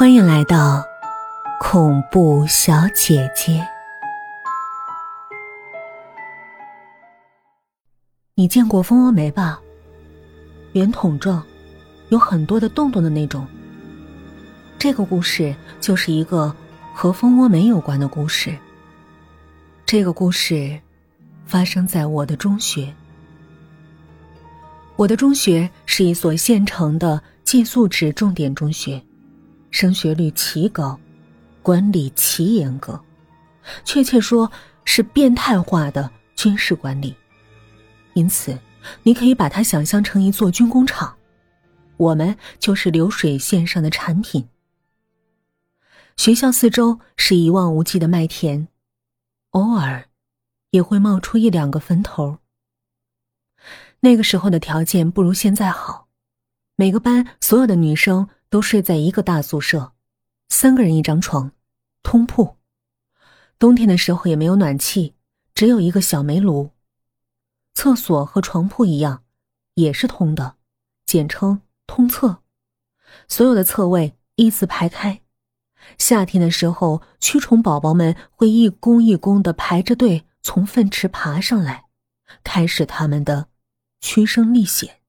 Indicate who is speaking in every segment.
Speaker 1: 欢迎来到恐怖小姐姐。你见过蜂窝煤吧？圆筒状，有很多的洞洞的那种。这个故事就是一个和蜂窝煤有关的故事。这个故事发生在我的中学。我的中学是一所县城的寄宿制重点中学。升学率奇高，管理奇严格，确切说是变态化的军事管理。因此，你可以把它想象成一座军工厂，我们就是流水线上的产品。学校四周是一望无际的麦田，偶尔也会冒出一两个坟头。那个时候的条件不如现在好，每个班所有的女生。都睡在一个大宿舍，三个人一张床，通铺。冬天的时候也没有暖气，只有一个小煤炉。厕所和床铺一样，也是通的，简称通厕。所有的厕位依次排开。夏天的时候，蛆虫宝宝们会一弓一弓的排着队从粪池爬上来，开始他们的驱生历险。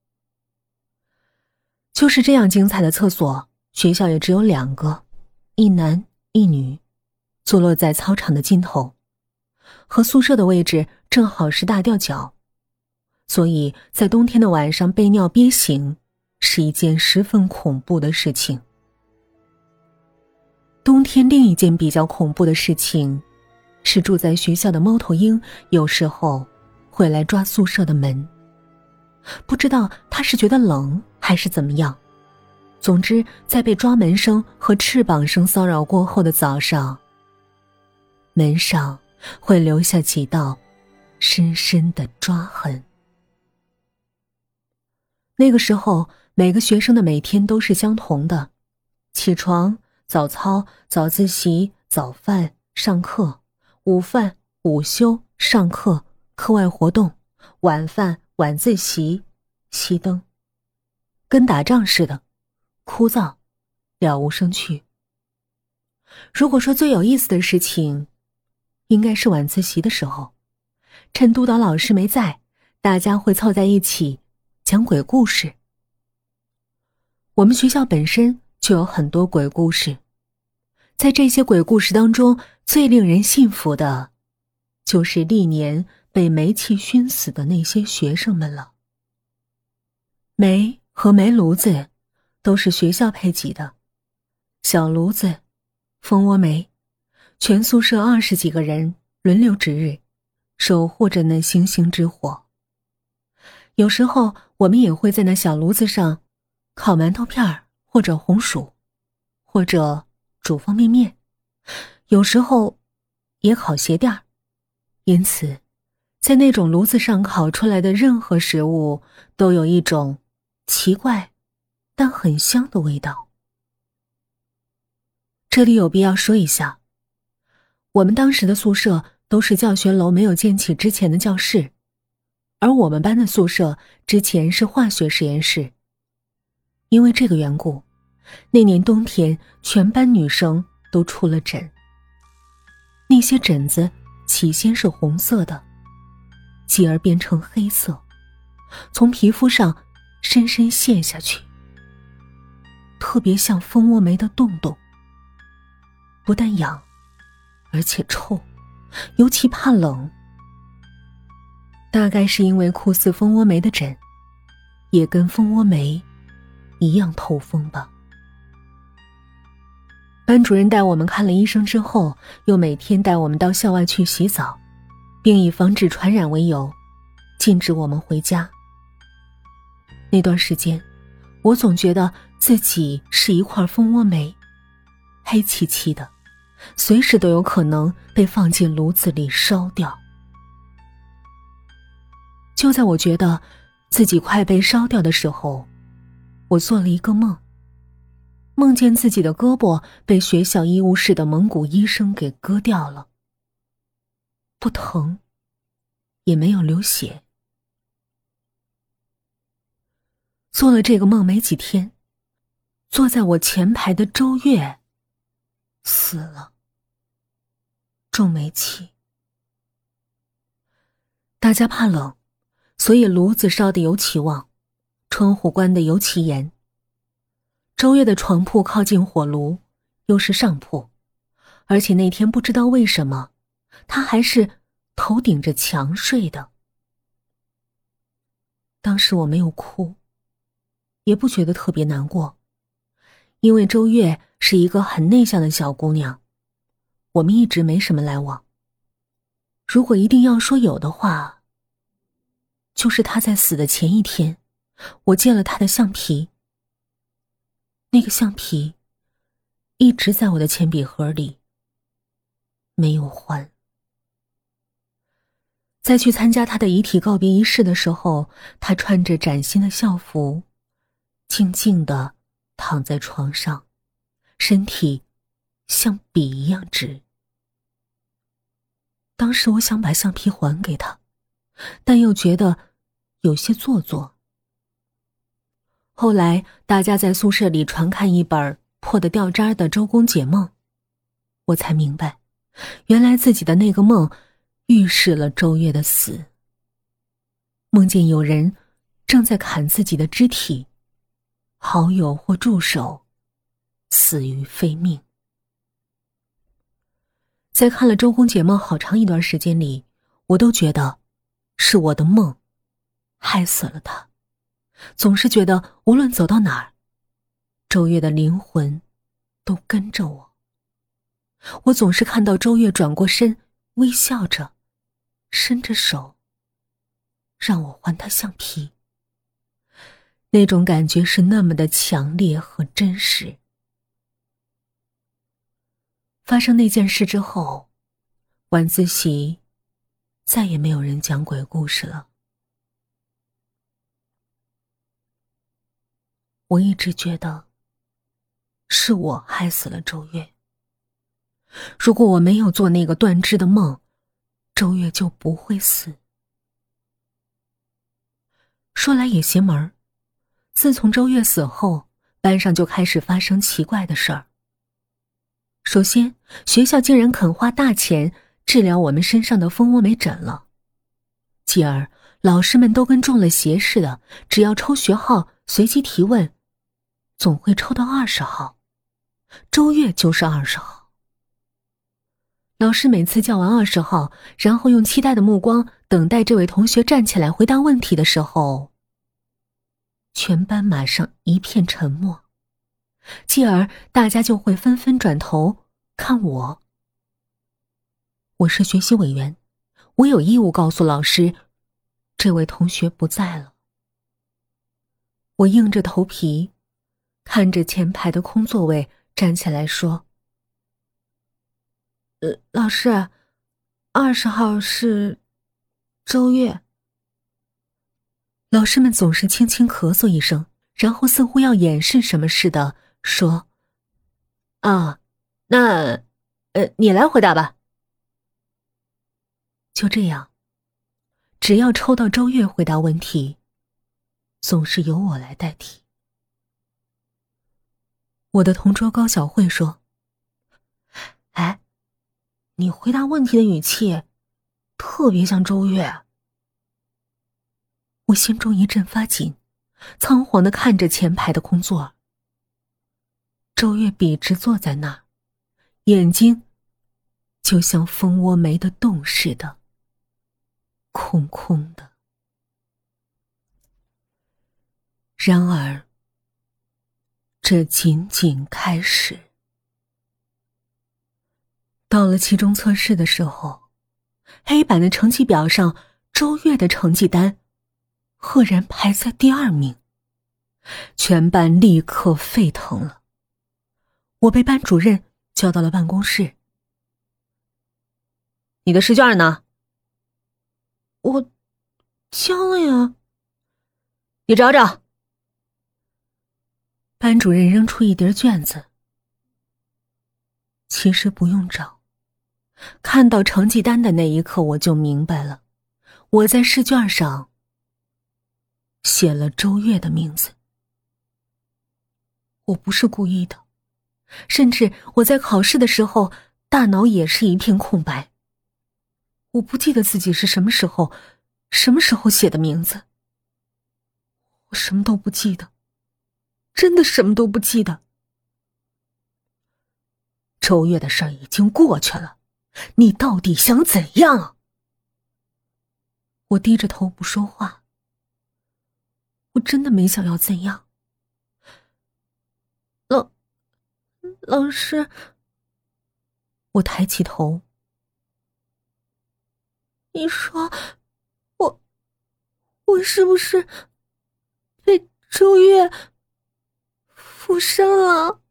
Speaker 1: 就是这样精彩的厕所，学校也只有两个，一男一女，坐落在操场的尽头，和宿舍的位置正好是大吊脚，所以在冬天的晚上被尿憋醒是一件十分恐怖的事情。冬天另一件比较恐怖的事情，是住在学校的猫头鹰有时候会来抓宿舍的门。不知道他是觉得冷还是怎么样，总之，在被抓门声和翅膀声骚扰过后的早上，门上会留下几道深深的抓痕。那个时候，每个学生的每天都是相同的：起床、早操、早自习、早饭、上课、午饭、午休、上课、课外活动、晚饭。晚自习，熄灯，跟打仗似的，枯燥，了无生趣。如果说最有意思的事情，应该是晚自习的时候，趁督导老师没在，大家会凑在一起讲鬼故事。我们学校本身就有很多鬼故事，在这些鬼故事当中，最令人信服的，就是历年。被煤气熏死的那些学生们了。煤和煤炉子都是学校配给的，小炉子，蜂窝煤，全宿舍二十几个人轮流值日，守护着那星星之火。有时候我们也会在那小炉子上烤馒头片儿，或者红薯，或者煮方便面，有时候也烤鞋垫，因此。在那种炉子上烤出来的任何食物，都有一种奇怪但很香的味道。这里有必要说一下，我们当时的宿舍都是教学楼没有建起之前的教室，而我们班的宿舍之前是化学实验室。因为这个缘故，那年冬天全班女生都出了疹。那些疹子起先是红色的。继而变成黑色，从皮肤上深深陷下去，特别像蜂窝煤的洞洞。不但痒，而且臭，尤其怕冷。大概是因为酷似蜂窝煤的疹，也跟蜂窝煤一样透风吧。班主任带我们看了医生之后，又每天带我们到校外去洗澡。并以防止传染为由，禁止我们回家。那段时间，我总觉得自己是一块蜂窝煤，黑漆漆的，随时都有可能被放进炉子里烧掉。就在我觉得自己快被烧掉的时候，我做了一个梦，梦见自己的胳膊被学校医务室的蒙古医生给割掉了。不疼，也没有流血。做了这个梦没几天，坐在我前排的周月死了，重煤气。大家怕冷，所以炉子烧的尤其旺，窗户关的尤其严。周月的床铺靠近火炉，又是上铺，而且那天不知道为什么，他还是头顶着墙睡的。当时我没有哭，也不觉得特别难过，因为周月是一个很内向的小姑娘，我们一直没什么来往。如果一定要说有的话，就是他在死的前一天，我借了他的橡皮。那个橡皮一直在我的铅笔盒里，没有还。在去参加他的遗体告别仪式的时候，他穿着崭新的校服，静静的躺在床上，身体像笔一样直。当时我想把橡皮还给他，但又觉得有些做作。后来，大家在宿舍里传看一本破的掉渣的《周公解梦》，我才明白，原来自己的那个梦预示了周月的死。梦见有人正在砍自己的肢体，好友或助手死于非命。在看了《周公解梦》好长一段时间里，我都觉得是我的梦害死了他。总是觉得无论走到哪儿，周月的灵魂都跟着我。我总是看到周月转过身，微笑着，伸着手，让我还他橡皮。那种感觉是那么的强烈和真实。发生那件事之后，晚自习再也没有人讲鬼故事了。我一直觉得是我害死了周月。如果我没有做那个断肢的梦，周月就不会死。说来也邪门儿，自从周月死后，班上就开始发生奇怪的事儿。首先，学校竟然肯花大钱治疗我们身上的蜂窝煤疹了；继而，老师们都跟中了邪似的，只要抽学号，随机提问。总会抽到二十号，周月就是二十号。老师每次叫完二十号，然后用期待的目光等待这位同学站起来回答问题的时候，全班马上一片沉默，继而大家就会纷纷转头看我。我是学习委员，我有义务告诉老师，这位同学不在了。我硬着头皮。看着前排的空座位，站起来说：“呃，老师，二十号是周月。”老师们总是轻轻咳嗽一声，然后似乎要掩饰什么似的说：“啊，那，呃，你来回答吧。”就这样，只要抽到周月回答问题，总是由我来代替。我的同桌高小慧说：“哎，你回答问题的语气特别像周月。”我心中一阵发紧，仓皇的看着前排的空座。周月笔直坐在那儿，眼睛就像蜂窝煤的洞似的，空空的。然而。这仅仅开始。到了期中测试的时候，黑板的成绩表上，周月的成绩单赫然排在第二名，全班立刻沸腾了。我被班主任叫到了办公室。你的试卷呢？我交了呀。你找找。班主任扔出一叠卷子。其实不用找，看到成绩单的那一刻，我就明白了，我在试卷上写了周月的名字。我不是故意的，甚至我在考试的时候，大脑也是一片空白。我不记得自己是什么时候、什么时候写的名字，我什么都不记得，真的什么都不记得。周月的事儿已经过去了，你到底想怎样？我低着头不说话。我真的没想要怎样。老老师，我抬起头。你说，我我是不是被周月附身了？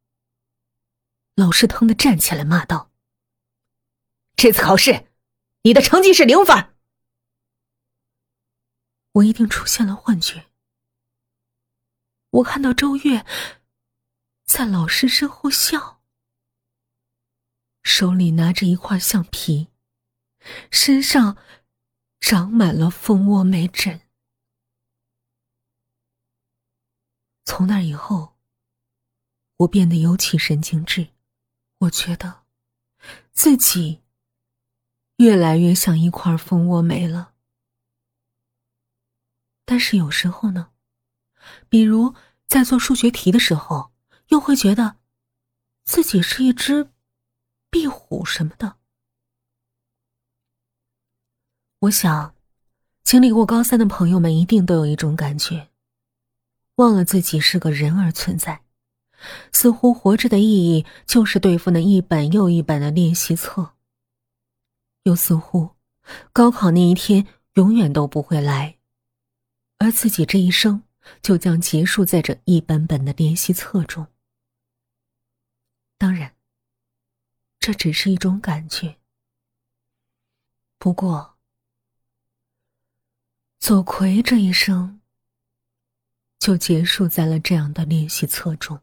Speaker 1: 老师疼的站起来骂道：“
Speaker 2: 这次考试，你的成绩是零分。”
Speaker 1: 我一定出现了幻觉。我看到周月在老师身后笑，手里拿着一块橡皮，身上长满了蜂窝煤疹。从那以后，我变得尤其神经质。我觉得自己越来越像一块蜂窝煤了。但是有时候呢？比如在做数学题的时候，又会觉得自己是一只壁虎什么的。我想，经历过高三的朋友们一定都有一种感觉：忘了自己是个人而存在，似乎活着的意义就是对付那一本又一本的练习册，又似乎高考那一天永远都不会来，而自己这一生。就将结束在这一本本的练习册中。当然，这只是一种感觉。不过，左魁这一生就结束在了这样的练习册中。